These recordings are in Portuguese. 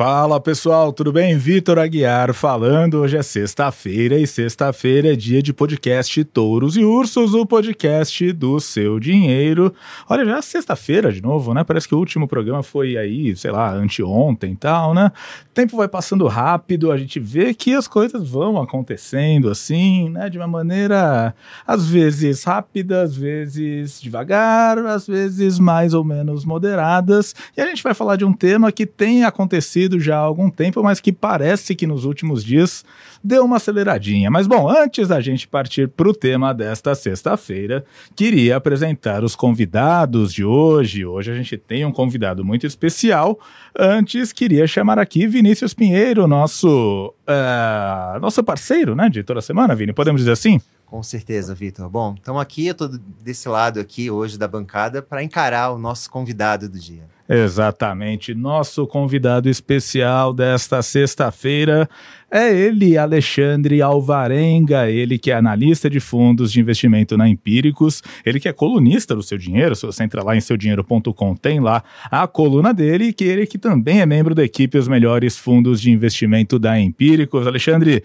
Fala pessoal, tudo bem? Vitor Aguiar falando. Hoje é sexta-feira e sexta-feira é dia de podcast Touros e Ursos, o podcast do seu dinheiro. Olha, já é sexta-feira de novo, né? Parece que o último programa foi aí, sei lá, anteontem e tal, né? Tempo vai passando rápido, a gente vê que as coisas vão acontecendo assim, né? De uma maneira às vezes rápida, às vezes devagar, às vezes mais ou menos moderadas. E a gente vai falar de um tema que tem acontecido já há algum tempo, mas que parece que nos últimos dias deu uma aceleradinha. Mas bom, antes da gente partir para o tema desta sexta-feira, queria apresentar os convidados de hoje. Hoje a gente tem um convidado muito especial. Antes, queria chamar aqui Vinícius Pinheiro, nosso, uh, nosso parceiro né, de toda semana, Vini, podemos dizer assim? Com certeza, Vitor. Bom, estamos aqui, eu estou desse lado aqui hoje da bancada para encarar o nosso convidado do dia. Exatamente. Nosso convidado especial desta sexta-feira é ele, Alexandre Alvarenga, ele que é analista de fundos de investimento na Empíricos, ele que é colunista do Seu Dinheiro, se você entrar lá em seudinheiro.com, tem lá a coluna dele, e que ele que também é membro da equipe Os Melhores Fundos de Investimento da Empíricos. Alexandre,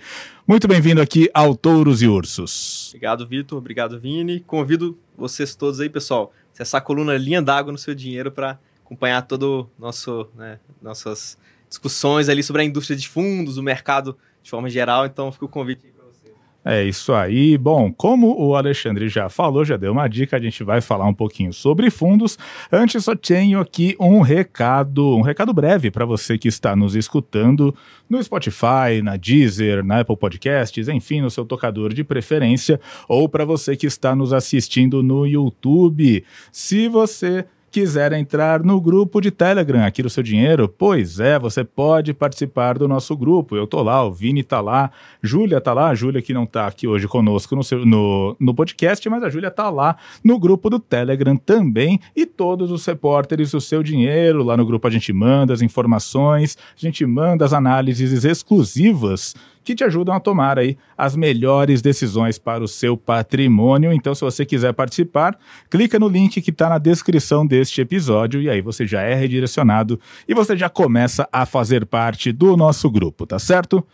muito bem-vindo aqui ao Touros e Ursos. Obrigado, Vitor. Obrigado, Vini. Convido vocês todos aí, pessoal, essa coluna linha d'água no seu dinheiro para acompanhar todo nosso, né, nossas discussões ali sobre a indústria de fundos, o mercado de forma geral. Então, fica o convite. É isso aí. Bom, como o Alexandre já falou, já deu uma dica, a gente vai falar um pouquinho sobre fundos. Antes, só tenho aqui um recado, um recado breve para você que está nos escutando no Spotify, na Deezer, na Apple Podcasts, enfim, no seu tocador de preferência, ou para você que está nos assistindo no YouTube. Se você quiser entrar no grupo de Telegram aqui do Seu Dinheiro, pois é, você pode participar do nosso grupo. Eu tô lá, o Vini tá lá, Júlia tá lá, a Júlia que não tá aqui hoje conosco no, seu, no, no podcast, mas a Júlia tá lá no grupo do Telegram também e todos os repórteres do Seu Dinheiro, lá no grupo a gente manda as informações, a gente manda as análises exclusivas que te ajudam a tomar aí as melhores decisões para o seu patrimônio. Então, se você quiser participar, clica no link que está na descrição deste episódio e aí você já é redirecionado e você já começa a fazer parte do nosso grupo, tá certo?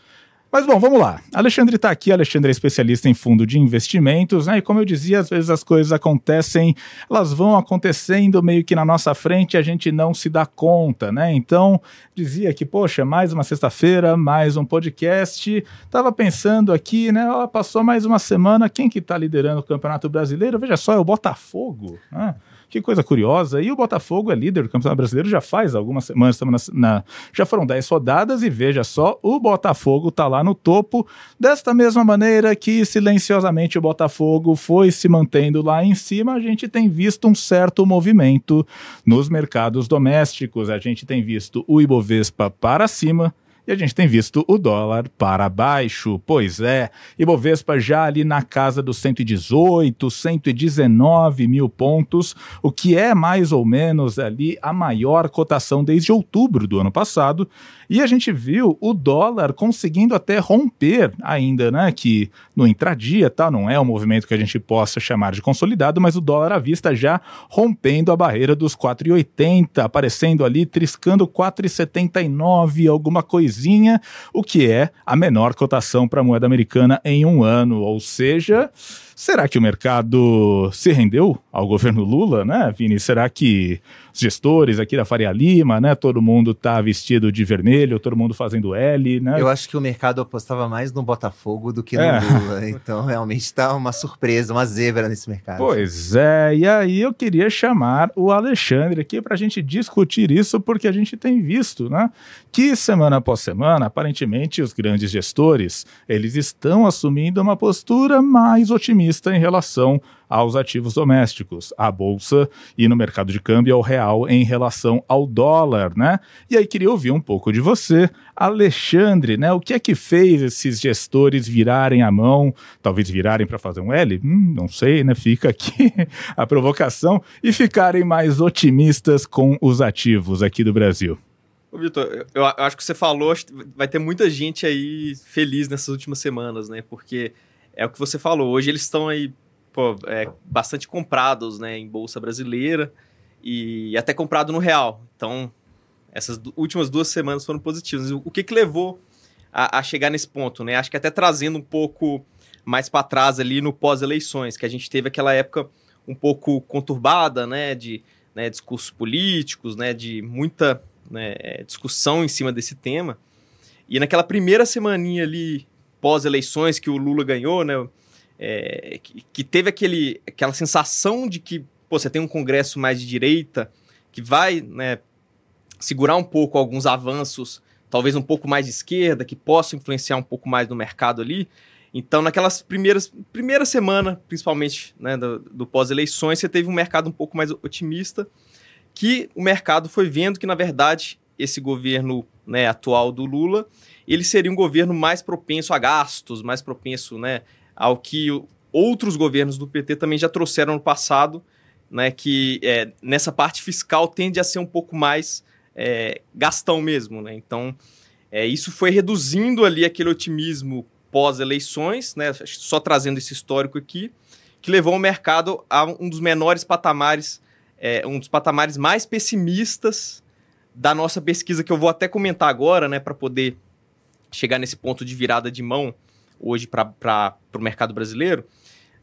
Mas bom, vamos lá. Alexandre está aqui, Alexandre é especialista em fundo de investimentos, né? E como eu dizia, às vezes as coisas acontecem, elas vão acontecendo meio que na nossa frente e a gente não se dá conta, né? Então, dizia que, poxa, mais uma sexta-feira, mais um podcast. Tava pensando aqui, né? Ó, passou mais uma semana, quem que tá liderando o Campeonato Brasileiro? Veja só, é o Botafogo, né? Que coisa curiosa. E o Botafogo é líder do Campeonato Brasileiro já faz algumas semanas, na, na, já foram 10 rodadas e veja só, o Botafogo está lá no topo, desta mesma maneira que silenciosamente o Botafogo foi se mantendo lá em cima, a gente tem visto um certo movimento nos mercados domésticos, a gente tem visto o Ibovespa para cima, e a gente tem visto o dólar para baixo. Pois é, Ibovespa já ali na casa dos 118, 119 mil pontos, o que é mais ou menos ali a maior cotação desde outubro do ano passado. E a gente viu o dólar conseguindo até romper ainda, né? Que no intradia, tá? Não é um movimento que a gente possa chamar de consolidado, mas o dólar à vista já rompendo a barreira dos 4,80, aparecendo ali, triscando 4,79, alguma coisinha, o que é a menor cotação para a moeda americana em um ano. Ou seja, será que o mercado se rendeu ao governo Lula, né, Vini? Será que os gestores aqui da Faria Lima, né? Todo mundo tá vestido de vermelho, todo mundo fazendo L, né? Eu acho que o mercado apostava mais no Botafogo do que no é. Lula. Então, realmente está uma surpresa, uma zebra nesse mercado. Pois é, e aí eu queria chamar o Alexandre aqui para a gente discutir isso, porque a gente tem visto, né? Que semana após semana, aparentemente, os grandes gestores, eles estão assumindo uma postura mais otimista em relação aos ativos domésticos, à bolsa e no mercado de câmbio ao real em relação ao dólar, né? E aí queria ouvir um pouco de você, Alexandre, né? O que é que fez esses gestores virarem a mão, talvez virarem para fazer um L? Hum, não sei, né? Fica aqui a provocação e ficarem mais otimistas com os ativos aqui do Brasil. Vitor, eu, acho que você falou, vai ter muita gente aí feliz nessas últimas semanas, né? Porque é o que você falou, hoje eles estão aí pô, é, bastante comprados né, em bolsa brasileira e até comprado no real. Então, essas últimas duas semanas foram positivas. O que, que levou a, a chegar nesse ponto, né? Acho que até trazendo um pouco mais para trás ali no pós-eleições, que a gente teve aquela época um pouco conturbada, né, de né, discursos políticos, né, de muita né, discussão em cima desse tema. E naquela primeira semaninha ali pós-eleições que o Lula ganhou, né, é, que, que, teve aquele, aquela sensação de que pô, você tem um Congresso mais de direita que vai né, segurar um pouco alguns avanços, talvez um pouco mais de esquerda, que possa influenciar um pouco mais no mercado ali. Então, naquelas primeiras primeira semana, principalmente né, do, do pós-eleições, você teve um mercado um pouco mais otimista, que o mercado foi vendo que, na verdade, esse governo né, atual do Lula, ele seria um governo mais propenso a gastos, mais propenso né, ao que outros governos do PT também já trouxeram no passado, né, que é, nessa parte fiscal tende a ser um pouco mais é, gastão mesmo. Né? Então, é, isso foi reduzindo ali aquele otimismo pós-eleições, né, só trazendo esse histórico aqui, que levou o mercado a um dos menores patamares, é, um dos patamares mais pessimistas da nossa pesquisa, que eu vou até comentar agora, né, para poder chegar nesse ponto de virada de mão hoje para o mercado brasileiro.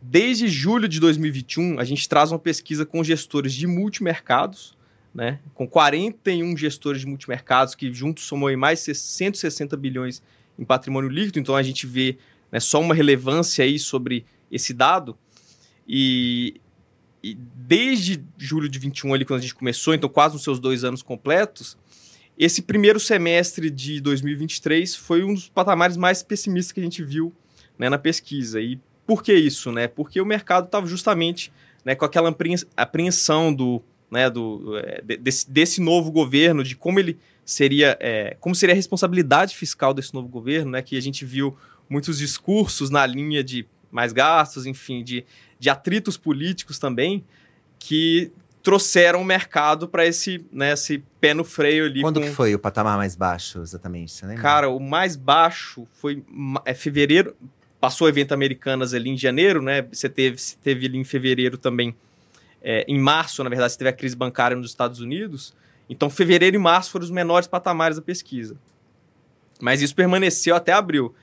Desde julho de 2021, a gente traz uma pesquisa com gestores de multimercados, né, com 41 gestores de multimercados, que juntos somam mais de 160 bilhões em patrimônio líquido, então a gente vê né, só uma relevância aí sobre esse dado. E, e, desde julho de 21, ali, quando a gente começou, então quase nos seus dois anos completos, esse primeiro semestre de 2023 foi um dos patamares mais pessimistas que a gente viu né, na pesquisa. E por que isso? Né? Porque o mercado estava justamente né, com aquela apreensão do, né, do, é, desse, desse novo governo, de como ele seria, é, como seria a responsabilidade fiscal desse novo governo, né, que a gente viu muitos discursos na linha de mais gastos, enfim, de, de atritos políticos também, que trouxeram o mercado para esse, né, esse pé no freio ali. Quando com... que foi o patamar mais baixo, exatamente? Você lembra? Cara, o mais baixo foi é, fevereiro, passou o evento Americanas ali em janeiro, né? Você teve, você teve ali em fevereiro também é, em março, na verdade, você teve a crise bancária nos Estados Unidos. Então, fevereiro e março foram os menores patamares da pesquisa. Mas isso permaneceu até abril.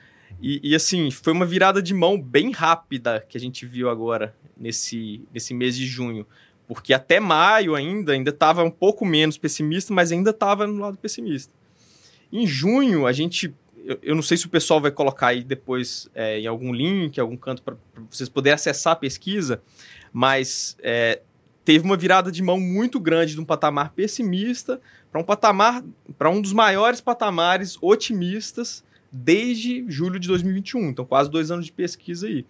E, e, assim, foi uma virada de mão bem rápida que a gente viu agora nesse, nesse mês de junho. Porque até maio ainda, ainda estava um pouco menos pessimista, mas ainda estava no lado pessimista. Em junho, a gente. Eu, eu, não sei se o pessoal vai colocar aí depois é, em algum link, algum canto, para vocês poderem acessar a pesquisa, mas é, teve uma virada de mão muito grande de um patamar pessimista para um patamar para um dos maiores patamares otimistas desde julho de 2021. Então, quase dois anos de pesquisa aí.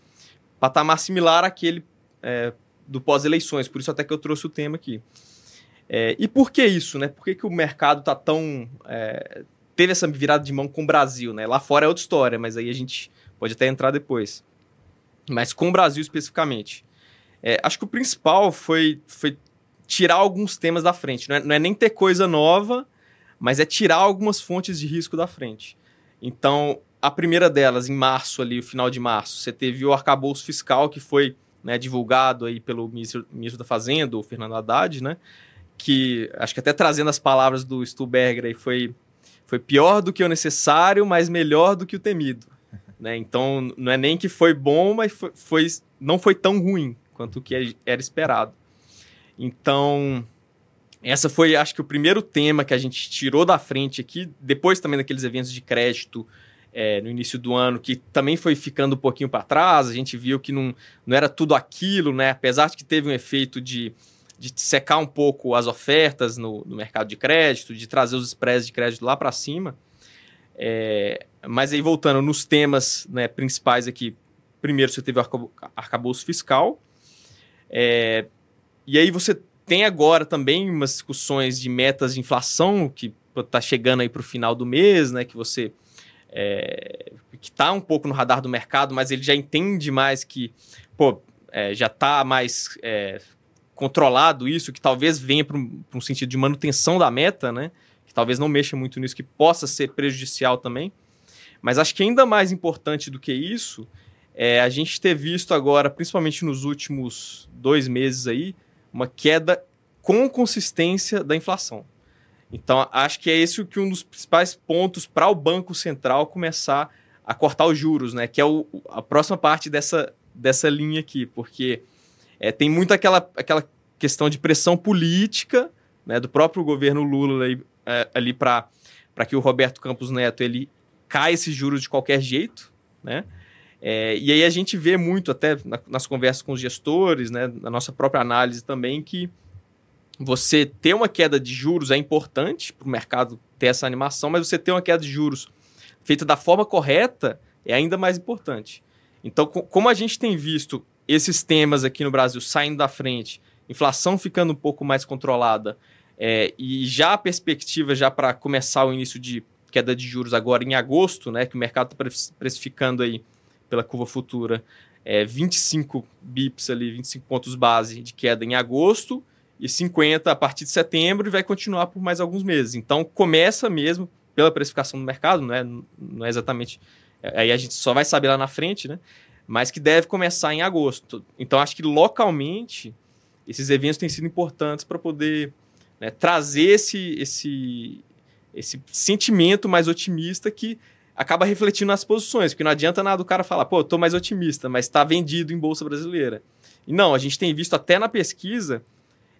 Patamar similar àquele é, do pós-eleições, por isso até que eu trouxe o tema aqui. É, e por que isso, né? Por que, que o mercado tá tão. É, teve essa virada de mão com o Brasil, né? Lá fora é outra história, mas aí a gente pode até entrar depois. Mas com o Brasil especificamente. É, acho que o principal foi, foi tirar alguns temas da frente. Não é, não é, nem ter coisa nova, mas é tirar algumas fontes de risco da frente. Então, a primeira delas, em março, ali, o final de março, você teve o arcabouço fiscal que foi né, divulgado aí pelo ministro, ministro da Fazenda, o Fernando Haddad, né? Que acho que até trazendo as palavras do Stuberger aí foi, foi pior do que o necessário, mas melhor do que o temido. Né? Então, não é nem que foi bom, mas foi, foi não foi tão ruim quanto o que era esperado. Então, essa foi, acho que, o primeiro tema que a gente tirou da frente aqui, depois também daqueles eventos de crédito é, no início do ano, que também foi ficando um pouquinho para trás, a gente viu que não, não era tudo aquilo, né? Apesar de que teve um efeito de, de secar um pouco as ofertas no, no mercado de crédito, de trazer os spreads de crédito lá para cima. É, mas aí, voltando nos temas né, principais aqui, primeiro você teve o arcabouço fiscal, é, e aí você tem agora também umas discussões de metas de inflação que está chegando aí para o final do mês, né? Que você é, que está um pouco no radar do mercado, mas ele já entende mais que pô, é, já está mais é, controlado isso, que talvez venha para um, um, sentido de manutenção da meta, né? Que talvez não mexa muito nisso, que possa ser prejudicial também. Mas acho que ainda mais importante do que isso é, a gente ter visto agora, principalmente nos últimos dois meses aí, uma queda com consistência da inflação. Então, acho que é esse que um dos principais pontos para o Banco Central começar a cortar os juros, né? Que é o, a próxima parte dessa, dessa linha aqui, porque é, tem muito aquela, aquela questão de pressão política né, do próprio governo Lula ali, é, ali para que o Roberto Campos Neto ele caia esses juros de qualquer jeito, né? É, e aí a gente vê muito, até na, nas conversas com os gestores, né, na nossa própria análise também, que você ter uma queda de juros é importante para o mercado ter essa animação, mas você ter uma queda de juros feita da forma correta é ainda mais importante. Então, como a gente tem visto esses temas aqui no Brasil saindo da frente, inflação ficando um pouco mais controlada, é, e já a perspectiva já para começar o início de queda de juros agora em agosto, né, que o mercado está precificando aí pela curva futura é, 25 bips ali, 25 pontos base de queda em agosto, e 50 a partir de setembro e vai continuar por mais alguns meses. Então começa mesmo pela precificação do mercado, não é, não é exatamente. É, aí a gente só vai saber lá na frente, né? Mas que deve começar em agosto. Então acho que localmente esses eventos têm sido importantes para poder né, trazer esse, esse, esse sentimento mais otimista que acaba refletindo nas posições, porque não adianta nada o cara falar, pô, eu tô mais otimista, mas está vendido em bolsa brasileira. E não, a gente tem visto até na pesquisa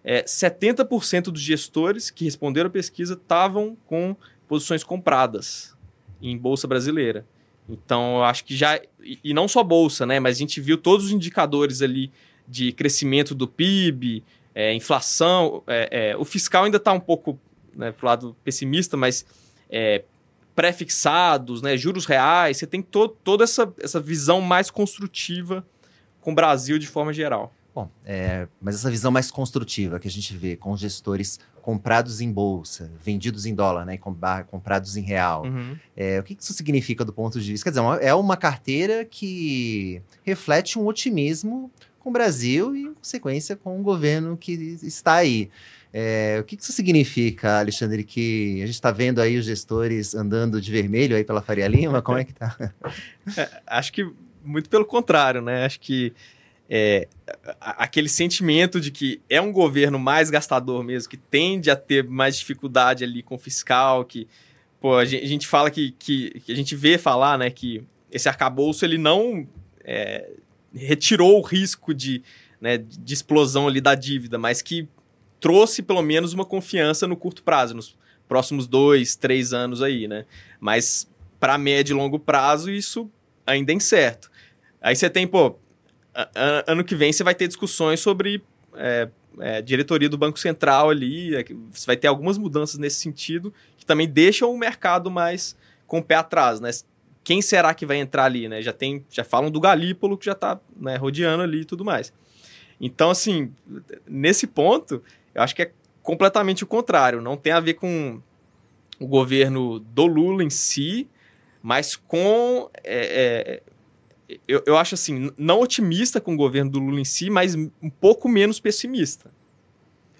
é, 70% dos gestores que responderam à pesquisa estavam com posições compradas em bolsa brasileira. Então, eu acho que já. E não só bolsa, né? Mas a gente viu todos os indicadores ali de crescimento do PIB, é, inflação. É, é, o fiscal ainda está um pouco né, para o lado pessimista, mas é, pré-fixados, né, juros reais, você tem to toda essa, essa visão mais construtiva com o Brasil de forma geral. Bom, é, mas essa visão mais construtiva que a gente vê com gestores comprados em bolsa, vendidos em dólar, né, comprados em real, uhum. é, o que isso significa do ponto de vista? Quer dizer, é uma carteira que reflete um otimismo com o Brasil e, em consequência, com o governo que está aí. É, o que isso significa, Alexandre, que a gente está vendo aí os gestores andando de vermelho aí pela Faria Lima? Como é que tá? É, acho que muito pelo contrário, né? Acho que é, aquele sentimento de que é um governo mais gastador mesmo, que tende a ter mais dificuldade ali com o fiscal, que pô, a, gente, a gente fala que, que, que, a gente vê falar, né, que esse arcabouço ele não é, retirou o risco de, né, de explosão ali da dívida, mas que trouxe pelo menos uma confiança no curto prazo, nos próximos dois, três anos aí, né? Mas para médio e longo prazo isso ainda é incerto. Aí você tem, pô, ano que vem você vai ter discussões sobre é, é, diretoria do Banco Central ali. É, você vai ter algumas mudanças nesse sentido que também deixam o mercado mais com o pé atrás, né? Quem será que vai entrar ali, né? Já tem, já falam do Galípolo que já está né, rodeando ali e tudo mais. Então, assim, nesse ponto, eu acho que é completamente o contrário. Não tem a ver com o governo do Lula em si, mas com é, é, eu, eu acho assim, não otimista com o governo do Lula em si, mas um pouco menos pessimista.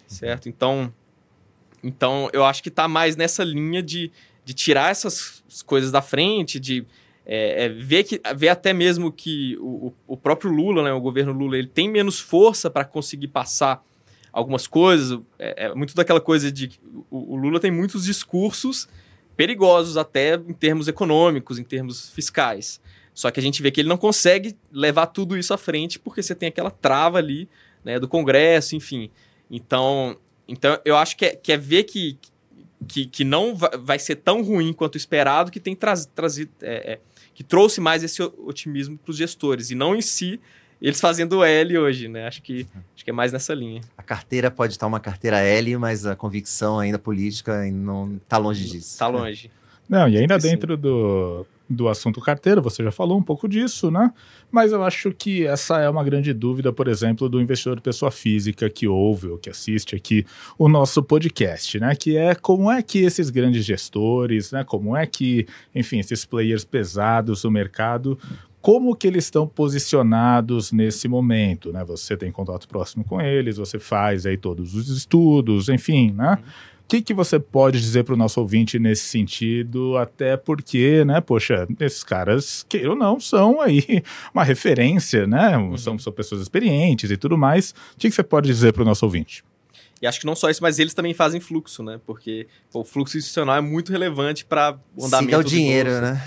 Certo? Então, então eu acho que está mais nessa linha de, de tirar essas coisas da frente, de é, é, ver, que, ver até mesmo que o, o próprio Lula, né, o governo Lula, ele tem menos força para conseguir passar algumas coisas. É, é, muito daquela coisa de o, o Lula tem muitos discursos perigosos até em termos econômicos, em termos fiscais. Só que a gente vê que ele não consegue levar tudo isso à frente porque você tem aquela trava ali né, do Congresso, enfim. Então, então eu acho que é, que é ver que, que, que não vai ser tão ruim quanto esperado que tem trazido. É, é, que trouxe mais esse otimismo para os gestores, e não em si eles fazendo L hoje, né? Acho que, acho que é mais nessa linha. A carteira pode estar uma carteira L, mas a convicção ainda política não está longe disso. Está longe. Não, e ainda dentro do, do assunto carteira, você já falou um pouco disso, né? Mas eu acho que essa é uma grande dúvida, por exemplo, do investidor pessoa física que ouve ou que assiste aqui o nosso podcast, né? Que é como é que esses grandes gestores, né? Como é que, enfim, esses players pesados do mercado como que eles estão posicionados nesse momento, né? Você tem contato próximo com eles, você faz aí todos os estudos, enfim, né? Uhum que, que você pode dizer para o nosso ouvinte nesse sentido? Até porque, né, poxa, esses caras, que ou não, são aí uma referência, né? Uhum. São, são pessoas experientes e tudo mais. O que, que você pode dizer para o nosso ouvinte? E acho que não só isso, mas eles também fazem fluxo, né? Porque pô, o fluxo institucional é muito relevante para o andamento Siga o dinheiro, né?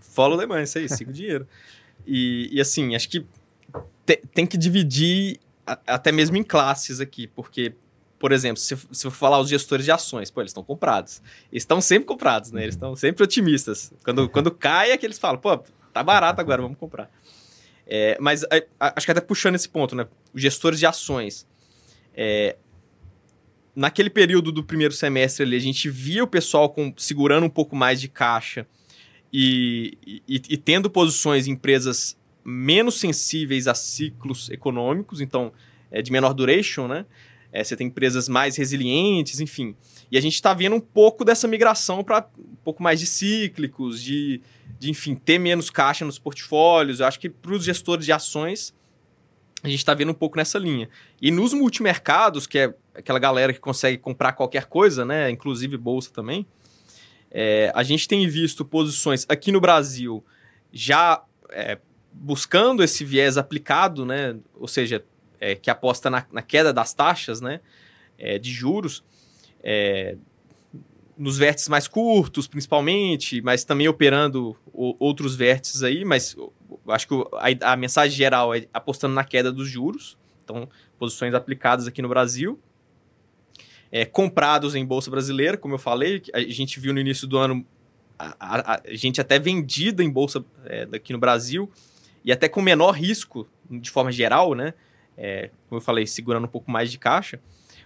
Follow the money, isso aí, siga o dinheiro. E, e assim, acho que te, tem que dividir a, até mesmo em classes aqui, porque, por exemplo, se, se eu falar os gestores de ações, pô, eles estão comprados. Eles estão sempre comprados, né? Eles estão sempre otimistas. Quando, quando cai é que eles falam, pô, tá barato agora, vamos comprar. É, mas a, acho que até puxando esse ponto, né? Os gestores de ações. É, naquele período do primeiro semestre ali, a gente via o pessoal com, segurando um pouco mais de caixa e, e, e, tendo posições em empresas menos sensíveis a ciclos econômicos, então é, de menor duration, né? É, você tem empresas mais resilientes, enfim. E a gente está vendo um pouco dessa migração para um pouco mais de cíclicos, de, de, enfim, ter menos caixa nos portfólios. Eu acho que para os gestores de ações, a gente está vendo um pouco nessa linha. E nos multimercados, que é aquela galera que consegue comprar qualquer coisa, né? Inclusive bolsa também. É, a gente tem visto posições aqui no Brasil já é, buscando esse viés aplicado, né? Ou seja, é, que aposta na, na, queda das taxas, né? É, de juros. É, nos vértices mais curtos, principalmente, mas também operando o, outros vértices aí, mas acho que a, a mensagem geral é apostando na queda dos juros. Então, posições aplicadas aqui no Brasil é, comprados em bolsa brasileira, como eu falei, a gente viu no início do ano a, a, a gente até vendida em bolsa é, aqui no Brasil e até com menor risco de forma geral, né? É, como eu falei, segurando um pouco mais de caixa.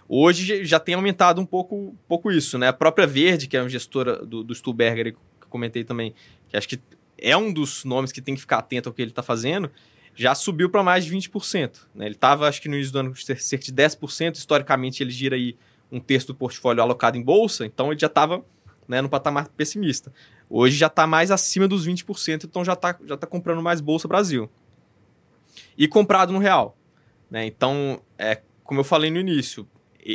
Hoje já tem aumentado um pouco, pouco isso, né? A própria Verde, que é uma gestora do, do Stuberger, que eu comentei também, que acho que é um dos nomes que tem que ficar atento ao que ele está fazendo, já subiu para mais de 20%. Né? Ele estava, acho que no início do ano, cerca de 10%. Historicamente, ele gira aí um terço do portfólio alocado em bolsa, então ele já estava né, no patamar pessimista. Hoje já está mais acima dos 20%, então já está já tá comprando mais Bolsa Brasil. E comprado no real. Né? Então, é, como eu falei no início,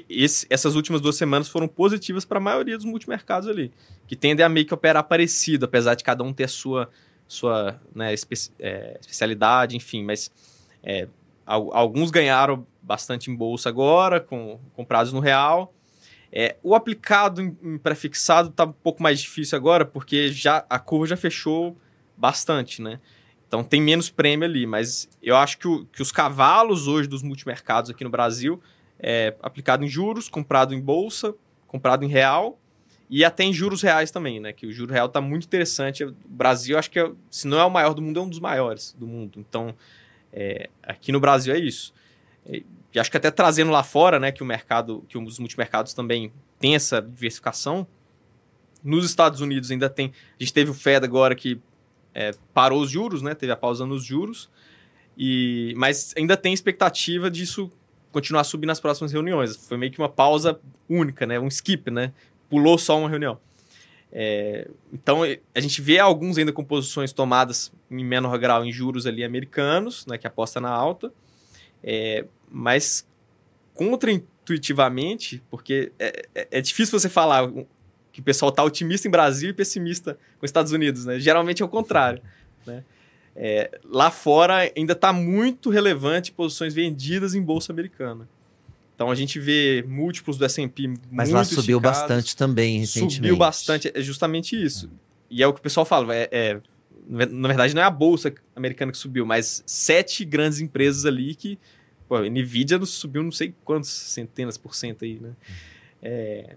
esse, essas últimas duas semanas foram positivas para a maioria dos multimercados ali, que tendem a meio que operar parecido, apesar de cada um ter a sua, sua né, espe é, especialidade, enfim, mas é, alguns ganharam bastante em bolsa agora, com, com no real. É, o aplicado em, em pré-fixado está um pouco mais difícil agora, porque já a curva já fechou bastante, né? Então tem menos prêmio ali, mas eu acho que, o, que os cavalos hoje dos multimercados aqui no Brasil é aplicado em juros, comprado em bolsa, comprado em real e até em juros reais também, né? Que o juro real está muito interessante. O Brasil, acho que é, se não é o maior do mundo, é um dos maiores do mundo. Então, é, aqui no Brasil é isso. E, e acho que até trazendo lá fora, né, que o mercado, que os multimercados também tem essa diversificação. Nos Estados Unidos ainda tem. A gente teve o Fed agora que é, parou os juros, né? Teve a pausa nos juros. E, mas ainda tem expectativa disso continuar subindo nas próximas reuniões. Foi meio que uma pausa única, né? Um skip, né? Pulou só uma reunião. É, então, a gente vê alguns ainda com posições tomadas em menor grau em juros ali americanos, né, que aposta na alta, é, mas contraintuitivamente, porque é, é, é, difícil você falar que o pessoal está otimista em Brasil e pessimista com Estados Unidos, né? Geralmente é o contrário, né? É, lá fora ainda está muito relevante posições vendidas em bolsa americana. Então a gente vê múltiplos do S&P Mas lá subiu bastante também recentemente. Subiu bastante, é justamente isso. E é o que o pessoal fala, é, é, na verdade não é a bolsa americana que subiu, mas sete grandes empresas ali que, pô, a Nvidia subiu não sei quantos centenas por cento aí, né? É,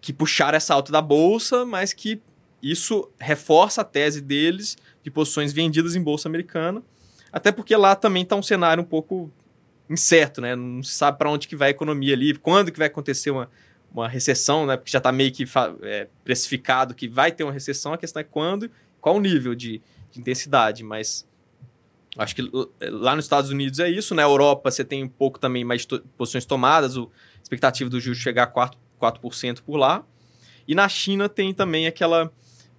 que puxaram essa alta da bolsa, mas que isso reforça a tese deles de posições vendidas em bolsa americana, até porque lá também está um cenário um pouco incerto, né? Não se sabe para onde que vai a economia ali, quando que vai acontecer uma, uma recessão, né? Porque já está meio que é, precificado que vai ter uma recessão, a questão é quando, qual o nível de, de intensidade, mas acho que lá nos Estados Unidos é isso, na né? Europa você tem um pouco também mais to posições tomadas, a expectativa do juros chegar a 4%, 4% por lá, e na China tem também aquela,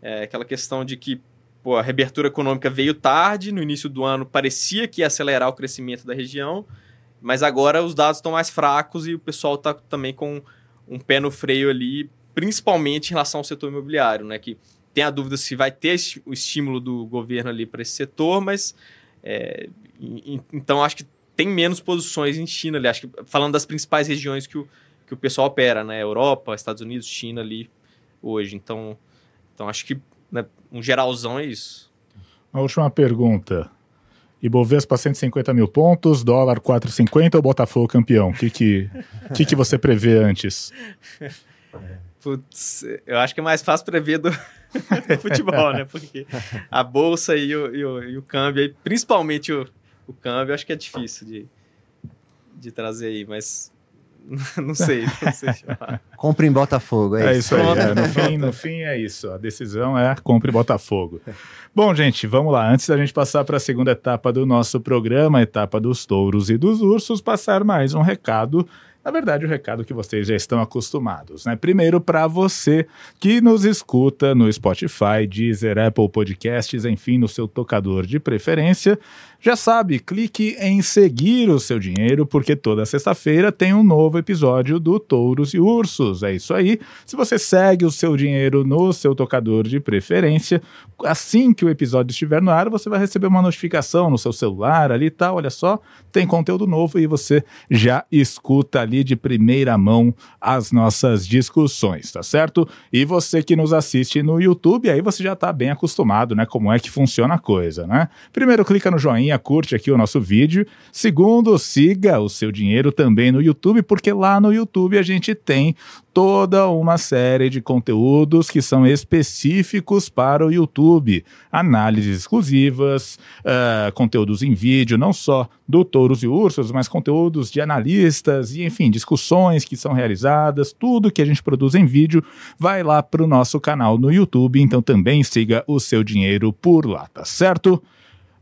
é, aquela questão de que pô, a reabertura econômica veio tarde, no início do ano parecia que ia acelerar o crescimento da região, mas agora os dados estão mais fracos e o pessoal está também com um pé no freio ali, principalmente em relação ao setor imobiliário, né? Que tem a dúvida se vai ter o estímulo do governo ali para esse setor, mas é, então acho que tem menos posições em China ali. Acho que falando das principais regiões que o, que o pessoal opera, né? Europa, Estados Unidos, China ali hoje. Então, então acho que né, um geralzão é isso. A última pergunta. Ibovespa 150 mil pontos, dólar 4,50 ou Botafogo campeão? O que, que, que, que você prevê antes? Putz, eu acho que é mais fácil prever do futebol, né? Porque a bolsa e o, e o, e o câmbio, principalmente o, o câmbio, acho que é difícil de, de trazer aí, mas não sei, não sei Compre em Botafogo, é, é isso. aí. É, no, fim, no fim é isso. A decisão é compre Botafogo. Bom, gente, vamos lá. Antes da gente passar para a segunda etapa do nosso programa, a etapa dos touros e dos ursos, passar mais um recado na verdade, o recado que vocês já estão acostumados, né? Primeiro, para você que nos escuta no Spotify, Deezer, Apple Podcasts, enfim, no seu tocador de preferência, já sabe, clique em seguir o seu dinheiro, porque toda sexta-feira tem um novo episódio do Touros e Ursos. É isso aí. Se você segue o seu dinheiro no seu tocador de preferência, assim que o episódio estiver no ar, você vai receber uma notificação no seu celular ali e tal. Olha só, tem conteúdo novo e você já escuta ali de primeira mão as nossas discussões, tá certo? E você que nos assiste no YouTube, aí você já tá bem acostumado, né? Como é que funciona a coisa, né? Primeiro, clica no joinha curte aqui o nosso vídeo. Segundo, siga o seu dinheiro também no YouTube, porque lá no YouTube a gente tem toda uma série de conteúdos que são específicos para o YouTube. Análises exclusivas, uh, conteúdos em vídeo, não só do Touros e Ursos, mas conteúdos de analistas e, enfim, discussões que são realizadas, tudo que a gente produz em vídeo vai lá para o nosso canal no YouTube, então também siga o seu dinheiro por lá, tá certo?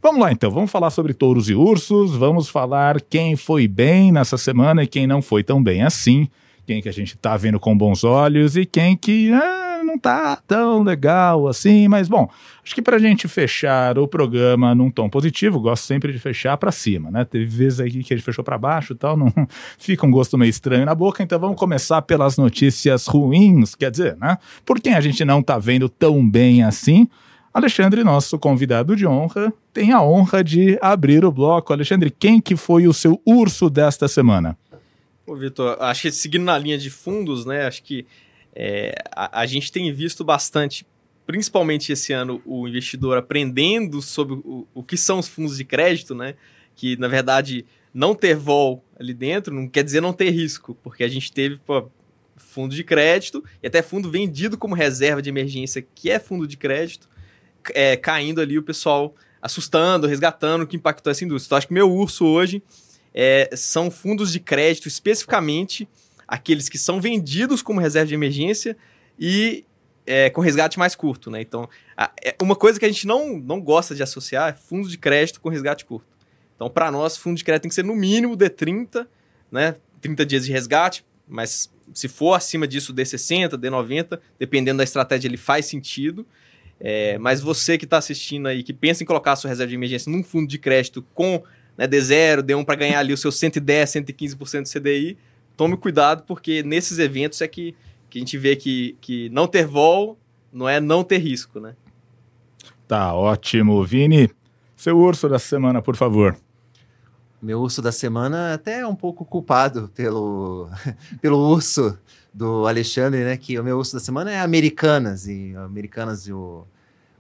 Vamos lá então, vamos falar sobre touros e ursos, vamos falar quem foi bem nessa semana e quem não foi tão bem assim, quem que a gente tá vendo com bons olhos e quem que ah, não tá tão legal assim, mas bom, acho que pra gente fechar o programa num tom positivo, gosto sempre de fechar para cima, né? Teve vezes aí que a gente fechou para baixo e tal, não fica um gosto meio estranho na boca, então vamos começar pelas notícias ruins, quer dizer, né? Por quem a gente não tá vendo tão bem assim, Alexandre, nosso convidado de honra, tem a honra de abrir o bloco. Alexandre, quem que foi o seu urso desta semana? Ô, Vitor, acho que seguindo na linha de fundos, né? Acho que é, a, a, gente tem visto bastante, principalmente esse ano, o investidor aprendendo sobre o, o que são os fundos de crédito, né? Que, na verdade, não ter vol ali dentro não quer dizer não ter risco, porque a gente teve pô, fundo de crédito e até fundo vendido como reserva de emergência, que é fundo de crédito, é, caindo ali, o pessoal assustando, resgatando, que impactou essa indústria. Então, acho que meu urso hoje é, são fundos de crédito, especificamente aqueles que são vendidos como reserva de emergência e é, com resgate mais curto, né? Então, a, é uma coisa que a gente não, não gosta de associar é fundos de crédito com resgate curto. Então, para nós, fundo de crédito tem que ser no mínimo de 30, né? 30 dias de resgate, mas se for acima disso, de 60, de 90, dependendo da estratégia, ele faz sentido. É, mas você que está assistindo aí, que pensa em colocar a sua reserva de emergência num fundo de crédito com né, D0, D1 para ganhar ali o seu 110, 115% do CDI, tome cuidado, porque nesses eventos é que, que a gente vê que, que não ter vol não é não ter risco, né? Tá ótimo. Vini, seu urso da semana, por favor. Meu urso da semana até é um pouco culpado pelo, pelo urso do Alexandre, né? Que o meu urso da semana é Americanas. E Americanas e o,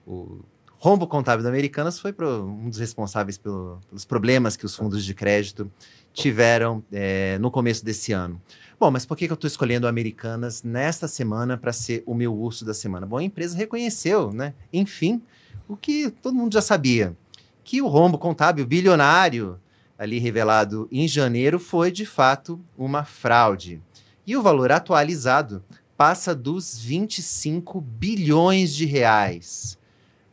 o rombo contábil da Americanas foi pro, um dos responsáveis pelo, pelos problemas que os fundos de crédito tiveram é, no começo desse ano. Bom, mas por que, que eu estou escolhendo Americanas nesta semana para ser o meu urso da semana? Bom, a empresa reconheceu, né? Enfim, o que todo mundo já sabia. Que o rombo contábil bilionário ali revelado em janeiro foi de fato uma fraude. E o valor atualizado passa dos 25 bilhões de reais.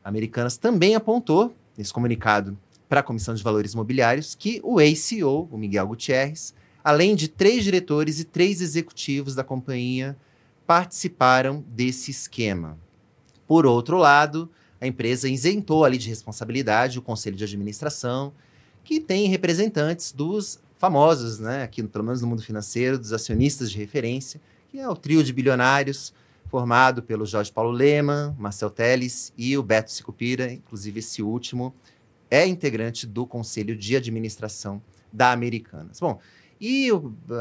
A Americanas também apontou, nesse comunicado para a Comissão de Valores Imobiliários, que o ACO, o Miguel Gutierrez, além de três diretores e três executivos da companhia, participaram desse esquema. Por outro lado, a empresa isentou ali de responsabilidade o conselho de administração, que tem representantes dos famosos, né, aqui pelo menos no mundo financeiro, dos acionistas de referência, que é o trio de bilionários formado pelo Jorge Paulo Lema, Marcel Teles e o Beto Sicupira, inclusive esse último é integrante do conselho de administração da Americanas. Bom, E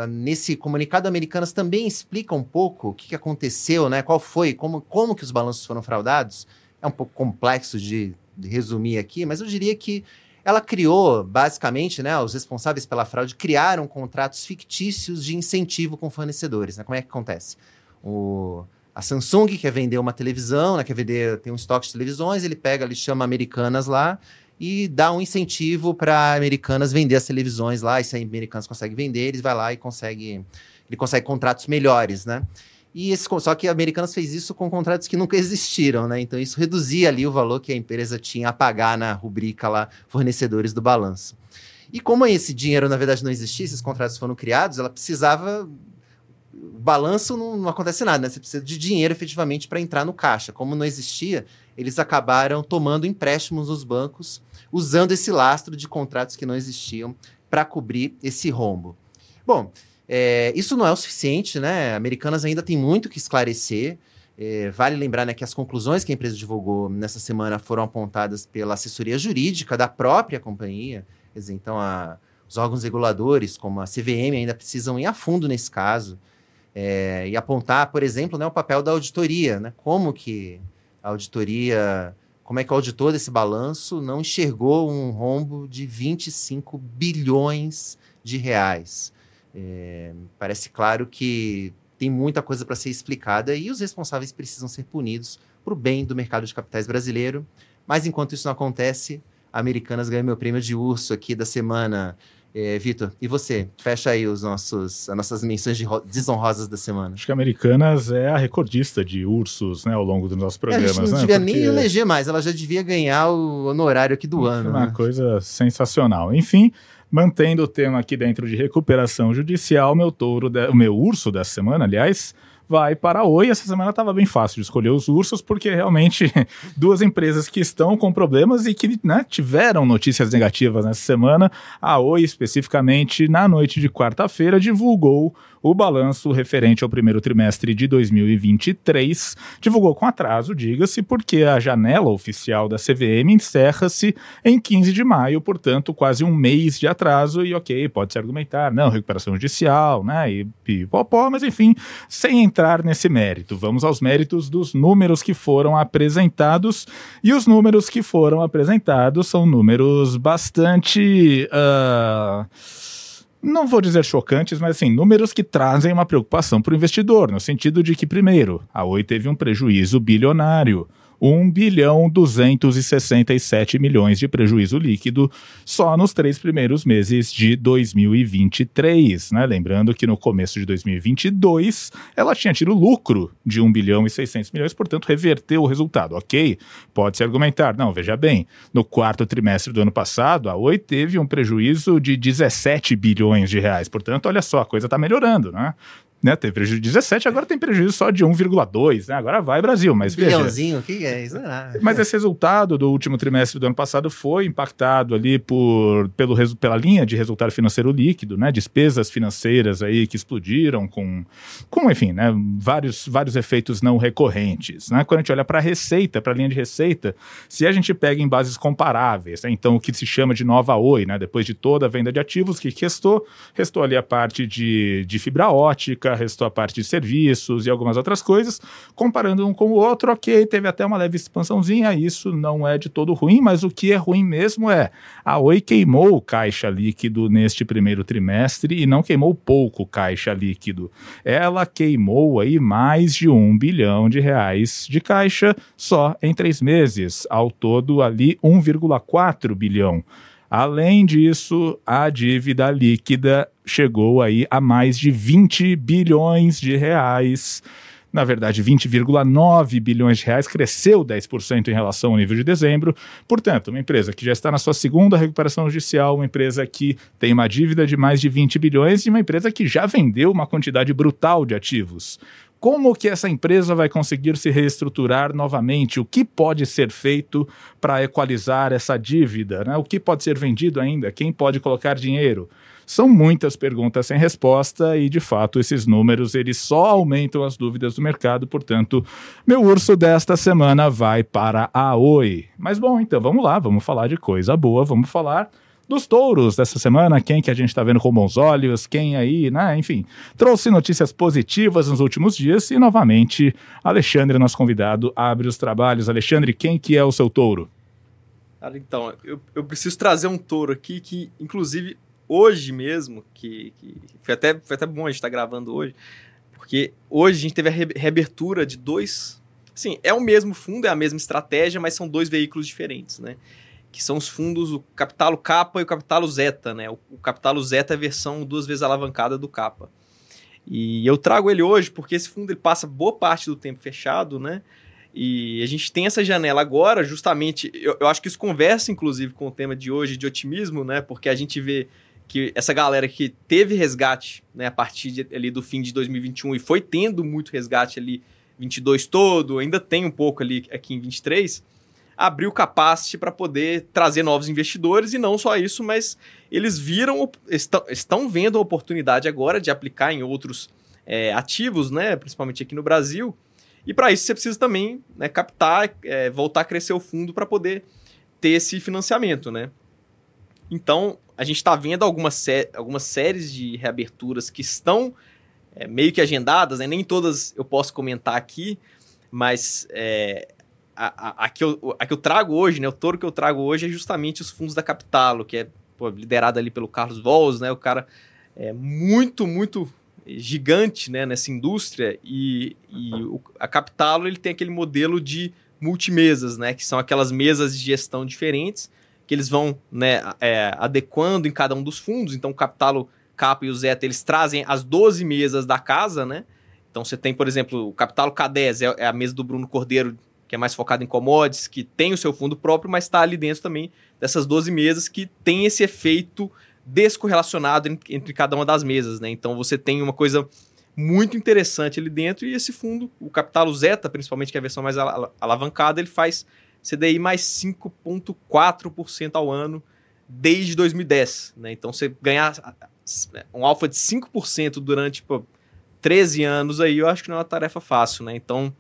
nesse comunicado, Americanas também explica um pouco o que, que aconteceu, né? Qual foi, como, como que os balanços foram fraudados. É um pouco complexo de, de resumir aqui, mas eu diria que ela criou, basicamente, né, os responsáveis pela fraude criaram contratos fictícios de incentivo com fornecedores. Né? Como é que acontece? O, a Samsung quer vender uma televisão, né, quer vender, tem um estoque de televisões, ele pega, ele chama Americanas lá e dá um incentivo para Americanas vender as televisões lá, e se a Americanas consegue vender, eles vai lá e consegue, ele consegue contratos melhores, né? E esse, só que a Americanas fez isso com contratos que nunca existiram, né? Então isso reduzia ali o valor que a empresa tinha a pagar na rubrica lá, fornecedores do balanço. E como esse dinheiro, na verdade, não existia, esses contratos foram criados, ela precisava. O balanço não, não acontece nada, né? Você precisa de dinheiro efetivamente para entrar no caixa. Como não existia, eles acabaram tomando empréstimos nos bancos, usando esse lastro de contratos que não existiam para cobrir esse rombo. Bom, é, isso não é o suficiente, né? Americanas ainda tem muito que esclarecer. É, vale lembrar né, que as conclusões que a empresa divulgou nessa semana foram apontadas pela assessoria jurídica da própria companhia. Quer dizer, então, a, os órgãos reguladores, como a CVM, ainda precisam ir a fundo nesse caso é, e apontar, por exemplo, né, o papel da auditoria. Né? Como que a auditoria, como é que o auditor desse balanço não enxergou um rombo de 25 bilhões de reais? É, parece claro que tem muita coisa para ser explicada e os responsáveis precisam ser punidos para o bem do mercado de capitais brasileiro. Mas enquanto isso não acontece, a Americanas ganha meu prêmio de urso aqui da semana. É, Vitor, e você? Fecha aí os nossos, as nossas menções de desonrosas da semana. Acho que a Americanas é a recordista de ursos né, ao longo dos nossos programas. É, a gente não né? devia Porque... nem eleger mais, ela já devia ganhar o honorário aqui do ano. É uma né? coisa sensacional. Enfim, Mantendo o tema aqui dentro de recuperação judicial, meu touro, de, o meu urso dessa semana, aliás, vai para a Oi. Essa semana estava bem fácil de escolher os ursos, porque realmente duas empresas que estão com problemas e que né, tiveram notícias negativas nessa semana. A Oi, especificamente, na noite de quarta-feira, divulgou o balanço referente ao primeiro trimestre de 2023. Divulgou com atraso, diga-se, porque a janela oficial da CVM encerra-se em 15 de maio, portanto, quase um mês de atraso. E ok, pode-se argumentar, não, recuperação judicial, né? E pipopó, mas enfim, sem entrar nesse mérito. Vamos aos méritos dos números que foram apresentados. E os números que foram apresentados são números bastante. Uh não vou dizer chocantes, mas assim, números que trazem uma preocupação para o investidor, no sentido de que, primeiro, a Oi teve um prejuízo bilionário. 1 bilhão 267 milhões de prejuízo líquido só nos três primeiros meses de 2023. Né? Lembrando que no começo de 2022 ela tinha tido lucro de 1 bilhão e 600 milhões, portanto reverteu o resultado. Ok, pode-se argumentar. Não, veja bem, no quarto trimestre do ano passado a Oi teve um prejuízo de 17 bilhões de reais. Portanto, olha só, a coisa está melhorando. Né? Né? Teve prejuízo de 17, agora tem prejuízo só de 1,2, né? Agora vai Brasil, mas Bilhãozinho, o que é isso? Mas esse resultado do último trimestre do ano passado foi impactado ali por, pelo, pela linha de resultado financeiro líquido, né? Despesas financeiras aí que explodiram com, com enfim, né? Vários, vários efeitos não recorrentes, né? Quando a gente olha para a receita, para a linha de receita, se a gente pega em bases comparáveis, né? Então o que se chama de nova Oi, né? Depois de toda a venda de ativos, o que restou? Restou ali a parte de, de fibra ótica, restou a parte de serviços e algumas outras coisas. Comparando um com o outro, ok, teve até uma leve expansãozinha, isso não é de todo ruim, mas o que é ruim mesmo é a Oi queimou caixa líquido neste primeiro trimestre e não queimou pouco caixa líquido. Ela queimou aí mais de um bilhão de reais de caixa só em três meses, ao todo ali 1,4 bilhão. Além disso, a dívida líquida chegou aí a mais de 20 bilhões de reais. Na verdade, 20,9 bilhões de reais, cresceu 10% em relação ao nível de dezembro. Portanto, uma empresa que já está na sua segunda recuperação judicial, uma empresa que tem uma dívida de mais de 20 bilhões e uma empresa que já vendeu uma quantidade brutal de ativos. Como que essa empresa vai conseguir se reestruturar novamente? O que pode ser feito para equalizar essa dívida? Né? O que pode ser vendido ainda? Quem pode colocar dinheiro? São muitas perguntas sem resposta e, de fato, esses números eles só aumentam as dúvidas do mercado. Portanto, meu urso desta semana vai para a Oi. Mas bom, então vamos lá, vamos falar de coisa boa, vamos falar dos touros dessa semana, quem que a gente está vendo com bons olhos, quem aí, né, enfim, trouxe notícias positivas nos últimos dias e novamente Alexandre, nosso convidado, abre os trabalhos. Alexandre, quem que é o seu touro? Então, eu, eu preciso trazer um touro aqui que, inclusive, hoje mesmo, que, que foi, até, foi até bom a gente estar tá gravando hoje, porque hoje a gente teve a reabertura de dois. Sim, é o mesmo fundo, é a mesma estratégia, mas são dois veículos diferentes, né? Que são os fundos, o Capitalo Capa e o Capitalo Zeta, né? O, o Capitalo Zeta é a versão duas vezes alavancada do Capa. E eu trago ele hoje porque esse fundo ele passa boa parte do tempo fechado, né? E a gente tem essa janela agora, justamente. Eu, eu acho que isso conversa, inclusive, com o tema de hoje de otimismo, né? Porque a gente vê que essa galera que teve resgate né, a partir de, ali do fim de 2021 e foi tendo muito resgate ali 22 todo, ainda tem um pouco ali aqui em 23, abriu capacity para poder trazer novos investidores e não só isso, mas eles viram, estão, estão vendo a oportunidade agora de aplicar em outros é, ativos, né, principalmente aqui no Brasil. E para isso você precisa também né, captar, é, voltar a crescer o fundo para poder ter esse financiamento, né? Então, a gente está vendo algumas, sé algumas séries de reaberturas que estão é, meio que agendadas, né? nem todas eu posso comentar aqui, mas é, a, a, a, que eu, a que eu trago hoje, né? o touro que eu trago hoje é justamente os fundos da Capitalo, que é pô, liderado ali pelo Carlos Vols, né? o cara é muito, muito gigante né? nessa indústria, e, e o, a Capitalo ele tem aquele modelo de multimesas, né? que são aquelas mesas de gestão diferentes, que eles vão né, é, adequando em cada um dos fundos. Então, o Capitalo Capa e o Zeta, eles trazem as 12 mesas da casa, né? Então, você tem, por exemplo, o Capitalo K10, é, é a mesa do Bruno Cordeiro, que é mais focado em commodities, que tem o seu fundo próprio, mas está ali dentro também dessas 12 mesas que tem esse efeito descorrelacionado entre cada uma das mesas, né? Então, você tem uma coisa muito interessante ali dentro e esse fundo, o Capitalo Zeta, principalmente, que é a versão mais alavancada, ele faz CDI mais 5,4% ao ano desde 2010. Né? Então, você ganhar um alfa de 5% durante tipo, 13 anos aí, eu acho que não é uma tarefa fácil. Né? Então,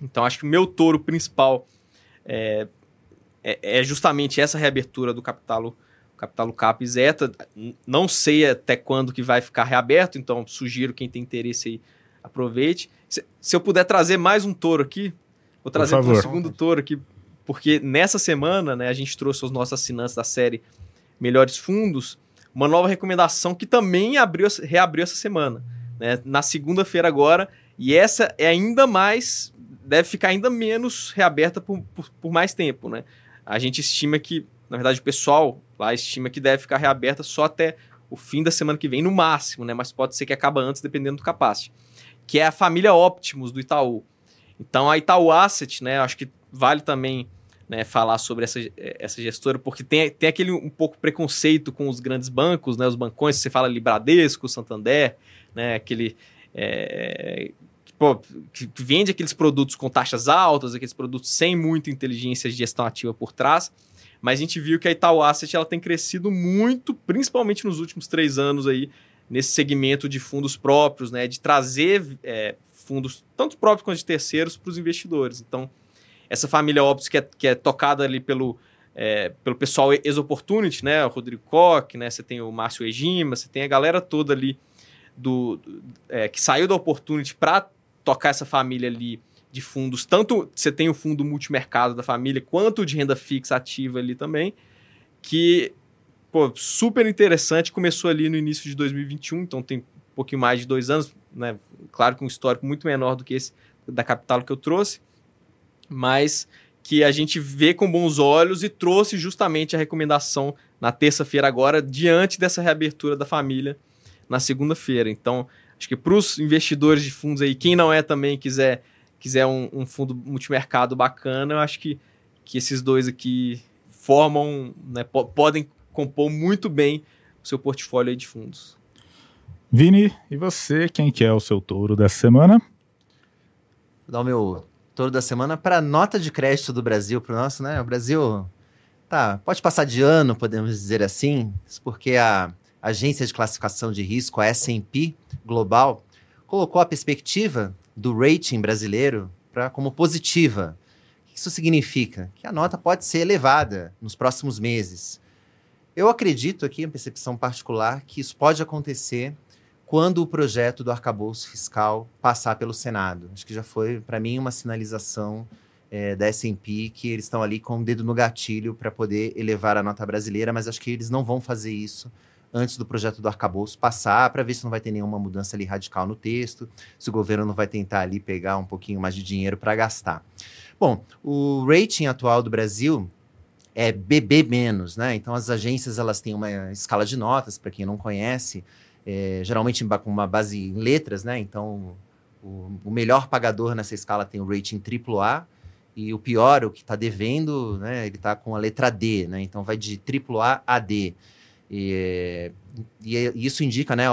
então, acho que o meu touro principal é, é, é justamente essa reabertura do Capitalo, Capitalo Cap Zeta. Não sei até quando que vai ficar reaberto, então sugiro quem tem interesse aí aproveite. Se, se eu puder trazer mais um touro aqui, vou trazer o um segundo touro aqui porque nessa semana, né, a gente trouxe aos nossos assinantes da série Melhores Fundos uma nova recomendação que também abriu, reabriu essa semana, né, na segunda-feira agora, e essa é ainda mais, deve ficar ainda menos reaberta por, por, por mais tempo, né? A gente estima que, na verdade, o pessoal lá estima que deve ficar reaberta só até o fim da semana que vem, no máximo, né? Mas pode ser que acabe antes, dependendo do capacete. Que é a família Optimus do Itaú. Então, a Itaú Asset, né? Acho que vale também né, falar sobre essa, essa gestora, porque tem, tem aquele um pouco preconceito com os grandes bancos, né, os bancões, você fala ali Bradesco, Santander, né, aquele é, pô, que vende aqueles produtos com taxas altas, aqueles produtos sem muita inteligência de gestão ativa por trás, mas a gente viu que a Itaú Asset ela tem crescido muito, principalmente nos últimos três anos aí, nesse segmento de fundos próprios, né, de trazer é, fundos, tanto próprios quanto de terceiros, para os investidores. Então, essa família Optus que é, que é tocada ali pelo, é, pelo pessoal ex-Opportunity, né? O Rodrigo Koch, né? Você tem o Márcio Egima, você tem a galera toda ali do, do é, que saiu da Opportunity para tocar essa família ali de fundos. Tanto você tem o fundo multimercado da família, quanto de renda fixa ativa ali também, que, pô, super interessante. Começou ali no início de 2021, então tem um pouquinho mais de dois anos, né? Claro que um histórico muito menor do que esse da Capital que eu trouxe mas que a gente vê com bons olhos e trouxe justamente a recomendação na terça-feira agora, diante dessa reabertura da família na segunda-feira. Então, acho que para os investidores de fundos aí, quem não é também quiser quiser um, um, fundo multimercado bacana, eu acho que, que esses dois aqui formam, né, podem compor muito bem o seu portfólio de fundos. Vini, e você, quem que é o seu touro dessa semana? Vou dar o meu touro da semana para nota de crédito do Brasil, para o nosso, né? O Brasil tá, pode passar de ano, podemos dizer assim, porque a agência de classificação de risco, a S&P Global, colocou a perspectiva do rating brasileiro para como positiva. O que isso significa? Que a nota pode ser elevada nos próximos meses. Eu acredito aqui, em percepção particular, que isso pode acontecer quando o projeto do arcabouço fiscal passar pelo Senado. Acho que já foi, para mim, uma sinalização é, da S&P que eles estão ali com o dedo no gatilho para poder elevar a nota brasileira, mas acho que eles não vão fazer isso antes do projeto do arcabouço passar, para ver se não vai ter nenhuma mudança ali radical no texto, se o governo não vai tentar ali pegar um pouquinho mais de dinheiro para gastar. Bom, o rating atual do Brasil é BB menos, né? Então as agências elas têm uma escala de notas para quem não conhece, é, geralmente com uma base em letras, né? Então o, o, melhor pagador nessa escala tem o rating AAA e o pior, o que está devendo, né? Ele está com a letra D, né? Então vai de AAA a D. E, e, isso indica né, a,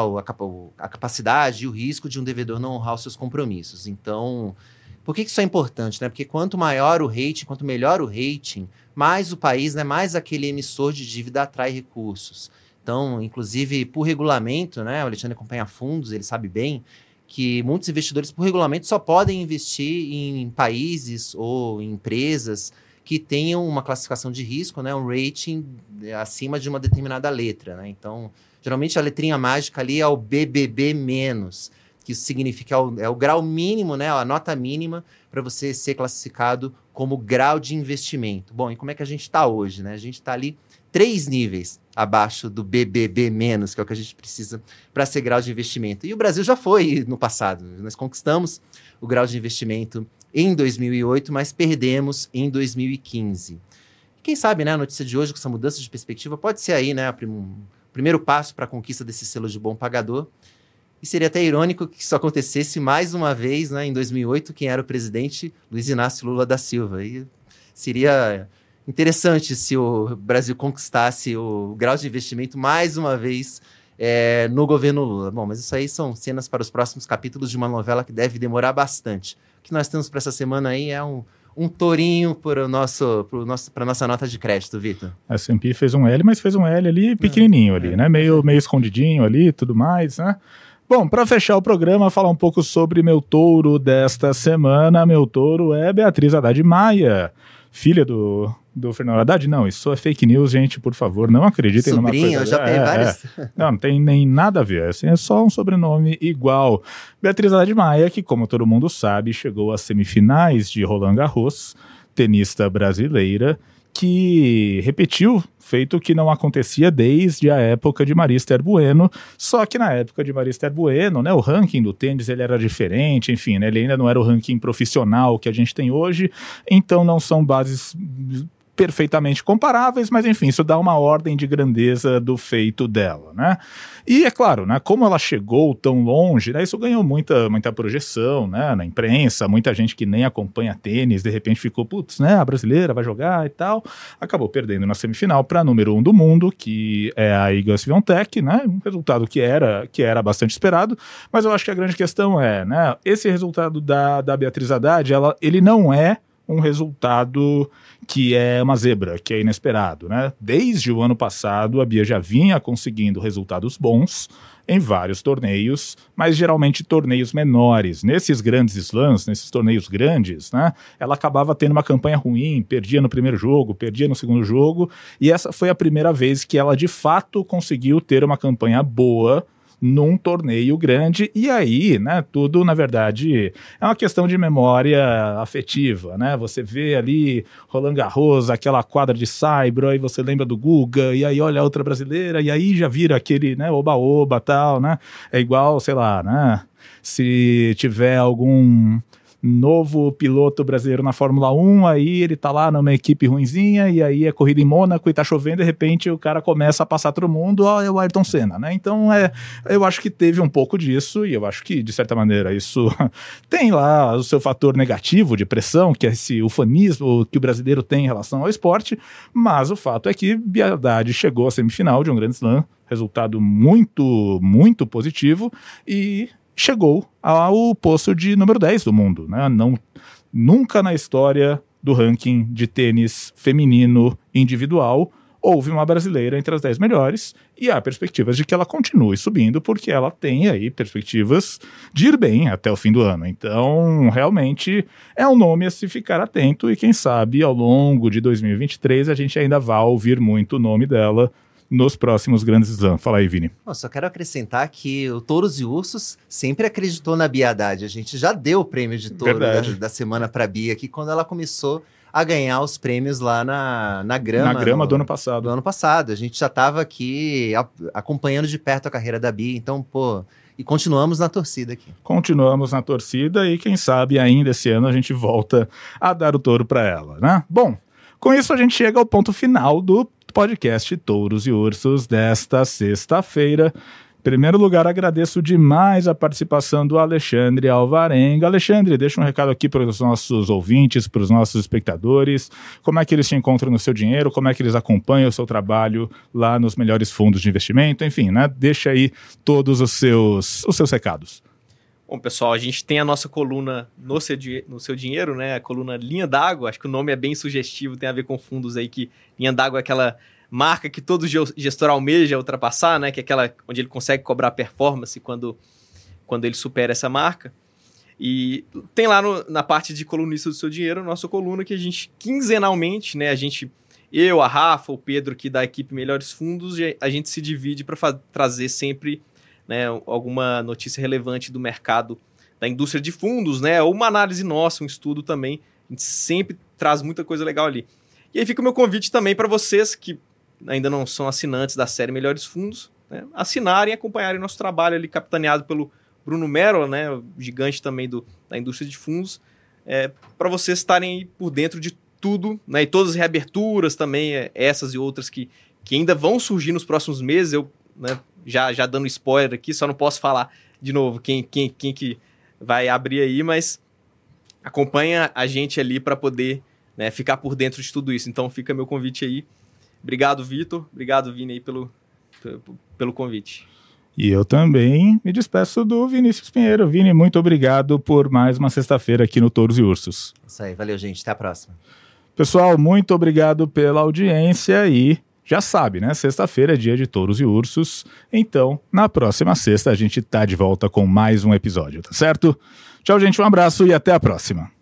a, capacidade e o risco de um devedor não honrar os seus compromissos. Então, por que isso é importante? Né? Porque quanto maior o rating, quanto melhor o rating, mais o país, né, mais aquele emissor de dívida atrai recursos. Então, inclusive, por regulamento, né, o Alexandre acompanha fundos, ele sabe bem que muitos investidores, por regulamento, só podem investir em países ou em empresas que tenham uma classificação de risco, né, um rating acima de uma determinada letra. Né? Então, geralmente a letrinha mágica ali é o BBB que isso significa é o, é o grau mínimo, né, a nota mínima para você ser classificado como grau de investimento. Bom, e como é que a gente está hoje? Né? A gente está ali três níveis abaixo do BBB menos, que é o que a gente precisa para ser grau de investimento. E o Brasil já foi no passado. Nós conquistamos o grau de investimento em 2008, mas perdemos em 2015. Quem sabe, né, a notícia de hoje, com essa mudança de perspectiva, pode ser aí, né, o primeiro passo para a conquista desse selo de bom pagador. E seria até irônico que isso acontecesse mais uma vez, né, em 2008, quem era o presidente, Luiz Inácio Lula da Silva. E seria interessante se o Brasil conquistasse o grau de investimento mais uma vez é, no governo Lula. Bom, mas isso aí são cenas para os próximos capítulos de uma novela que deve demorar bastante que nós temos para essa semana aí é um, um tourinho para nosso, nosso, nossa nota de crédito, Vitor. A S&P fez um L, mas fez um L ali pequenininho é, ali, é, né? Meio, meio escondidinho ali, tudo mais, né? Bom, para fechar o programa, falar um pouco sobre meu touro desta semana. Meu touro é Beatriz Haddad Maia, filha do do Fernando Haddad. Não, isso é fake news, gente, por favor, não acreditem Sobrinho, numa coisa. já é, tem vários. É. Não, não tem nem nada a ver, assim, é só um sobrenome igual. Beatriz Haddad Maia, que como todo mundo sabe, chegou às semifinais de Roland Garros, tenista brasileira, que repetiu feito que não acontecia desde a época de Marista Bueno, só que na época de Marista Bueno, né, o ranking do tênis ele era diferente, enfim, né, ele ainda não era o ranking profissional que a gente tem hoje, então não são bases perfeitamente comparáveis, mas enfim, isso dá uma ordem de grandeza do feito dela, né? E é claro, né, como ela chegou tão longe, né, isso ganhou muita, muita projeção, né, na imprensa, muita gente que nem acompanha tênis, de repente ficou, putz, né, a brasileira vai jogar e tal, acabou perdendo na semifinal para número um do mundo, que é a Iga Swiatek, né, um resultado que era, que era bastante esperado, mas eu acho que a grande questão é, né, esse resultado da, da Beatriz Haddad, ela, ele não é um resultado que é uma zebra, que é inesperado, né? Desde o ano passado, a Bia já vinha conseguindo resultados bons em vários torneios, mas geralmente torneios menores. Nesses grandes slams, nesses torneios grandes, né? Ela acabava tendo uma campanha ruim, perdia no primeiro jogo, perdia no segundo jogo, e essa foi a primeira vez que ela de fato conseguiu ter uma campanha boa num torneio grande. E aí, né, tudo, na verdade, é uma questão de memória afetiva, né? Você vê ali Roland Garros, aquela quadra de Saibro, aí você lembra do Guga, e aí olha a outra brasileira, e aí já vira aquele, né, oba-oba tal, né? É igual, sei lá, né? Se tiver algum novo piloto brasileiro na Fórmula 1, aí ele tá lá numa equipe ruinzinha, e aí é corrida em Mônaco e tá chovendo, de repente o cara começa a passar todo mundo, ó, é o Ayrton Senna, né? Então, é, eu acho que teve um pouco disso, e eu acho que, de certa maneira, isso tem lá o seu fator negativo de pressão, que é esse ufanismo que o brasileiro tem em relação ao esporte, mas o fato é que Biadade chegou à semifinal de um grande slam, resultado muito, muito positivo, e chegou ao posto de número 10 do mundo. Né? Não, nunca na história do ranking de tênis feminino individual houve uma brasileira entre as 10 melhores e há perspectivas de que ela continue subindo porque ela tem aí perspectivas de ir bem até o fim do ano. Então, realmente é um nome a se ficar atento e quem sabe ao longo de 2023 a gente ainda vai ouvir muito o nome dela nos próximos grandes slams. Fala aí, Vini. Eu só quero acrescentar que o Touros e Ursos sempre acreditou na Bia Haddad. A gente já deu o prêmio de touro da, da, semana para Bia aqui, quando ela começou a ganhar os prêmios lá na, na grama. Na grama no, do ano passado. Do ano passado. A gente já estava aqui a, acompanhando de perto a carreira da Bia, então, pô. E continuamos na torcida aqui. Continuamos na torcida e quem sabe ainda esse ano a gente volta a dar o touro para ela, né? Bom, com isso a gente chega ao ponto final do podcast Touros e Ursos desta sexta-feira primeiro lugar, agradeço demais a participação do Alexandre Alvarenga. Alexandre, deixa um recado aqui para os nossos ouvintes, para os nossos espectadores. Como é que eles se encontram no seu dinheiro? Como é que eles acompanham o seu trabalho lá nos melhores fundos de investimento? Enfim, né? Deixa aí todos os seus, os seus recados. Bom, pessoal, a gente tem a nossa coluna no seu, no seu dinheiro, né? A coluna Linha d'Água. Acho que o nome é bem sugestivo, tem a ver com fundos aí que Linha d'Água é aquela marca que todo gestor almeja ultrapassar, né? Que é aquela onde ele consegue cobrar performance quando, quando ele supera essa marca. E tem lá no, na parte de colunista do seu dinheiro, a nossa coluna que a gente quinzenalmente, né? A gente, eu, a Rafa, o Pedro aqui da equipe Melhores Fundos, a gente se divide para trazer sempre né, alguma notícia relevante do mercado da indústria de fundos, né? Ou uma análise nossa, um estudo também. A gente sempre traz muita coisa legal ali. E aí fica o meu convite também para vocês que ainda não são assinantes da série Melhores Fundos, né, assinarem e acompanharem nosso trabalho ali, capitaneado pelo Bruno Merrill, né, gigante também do, da indústria de fundos, é, para vocês estarem por dentro de tudo, né, e todas as reaberturas também, é, essas e outras que, que ainda vão surgir nos próximos meses, eu né, já, já dando spoiler aqui, só não posso falar de novo quem, quem, quem que vai abrir aí, mas acompanha a gente ali para poder né, ficar por dentro de tudo isso. Então fica meu convite aí Obrigado, Vitor. Obrigado, Vini, aí, pelo, pelo convite. E eu também me despeço do Vinícius Pinheiro. Vini, muito obrigado por mais uma sexta-feira aqui no Touros e Ursos. Isso aí, valeu, gente. Até a próxima. Pessoal, muito obrigado pela audiência e já sabe, né? Sexta-feira é dia de Touros e Ursos. Então, na próxima sexta a gente tá de volta com mais um episódio, tá certo? Tchau, gente. Um abraço e até a próxima.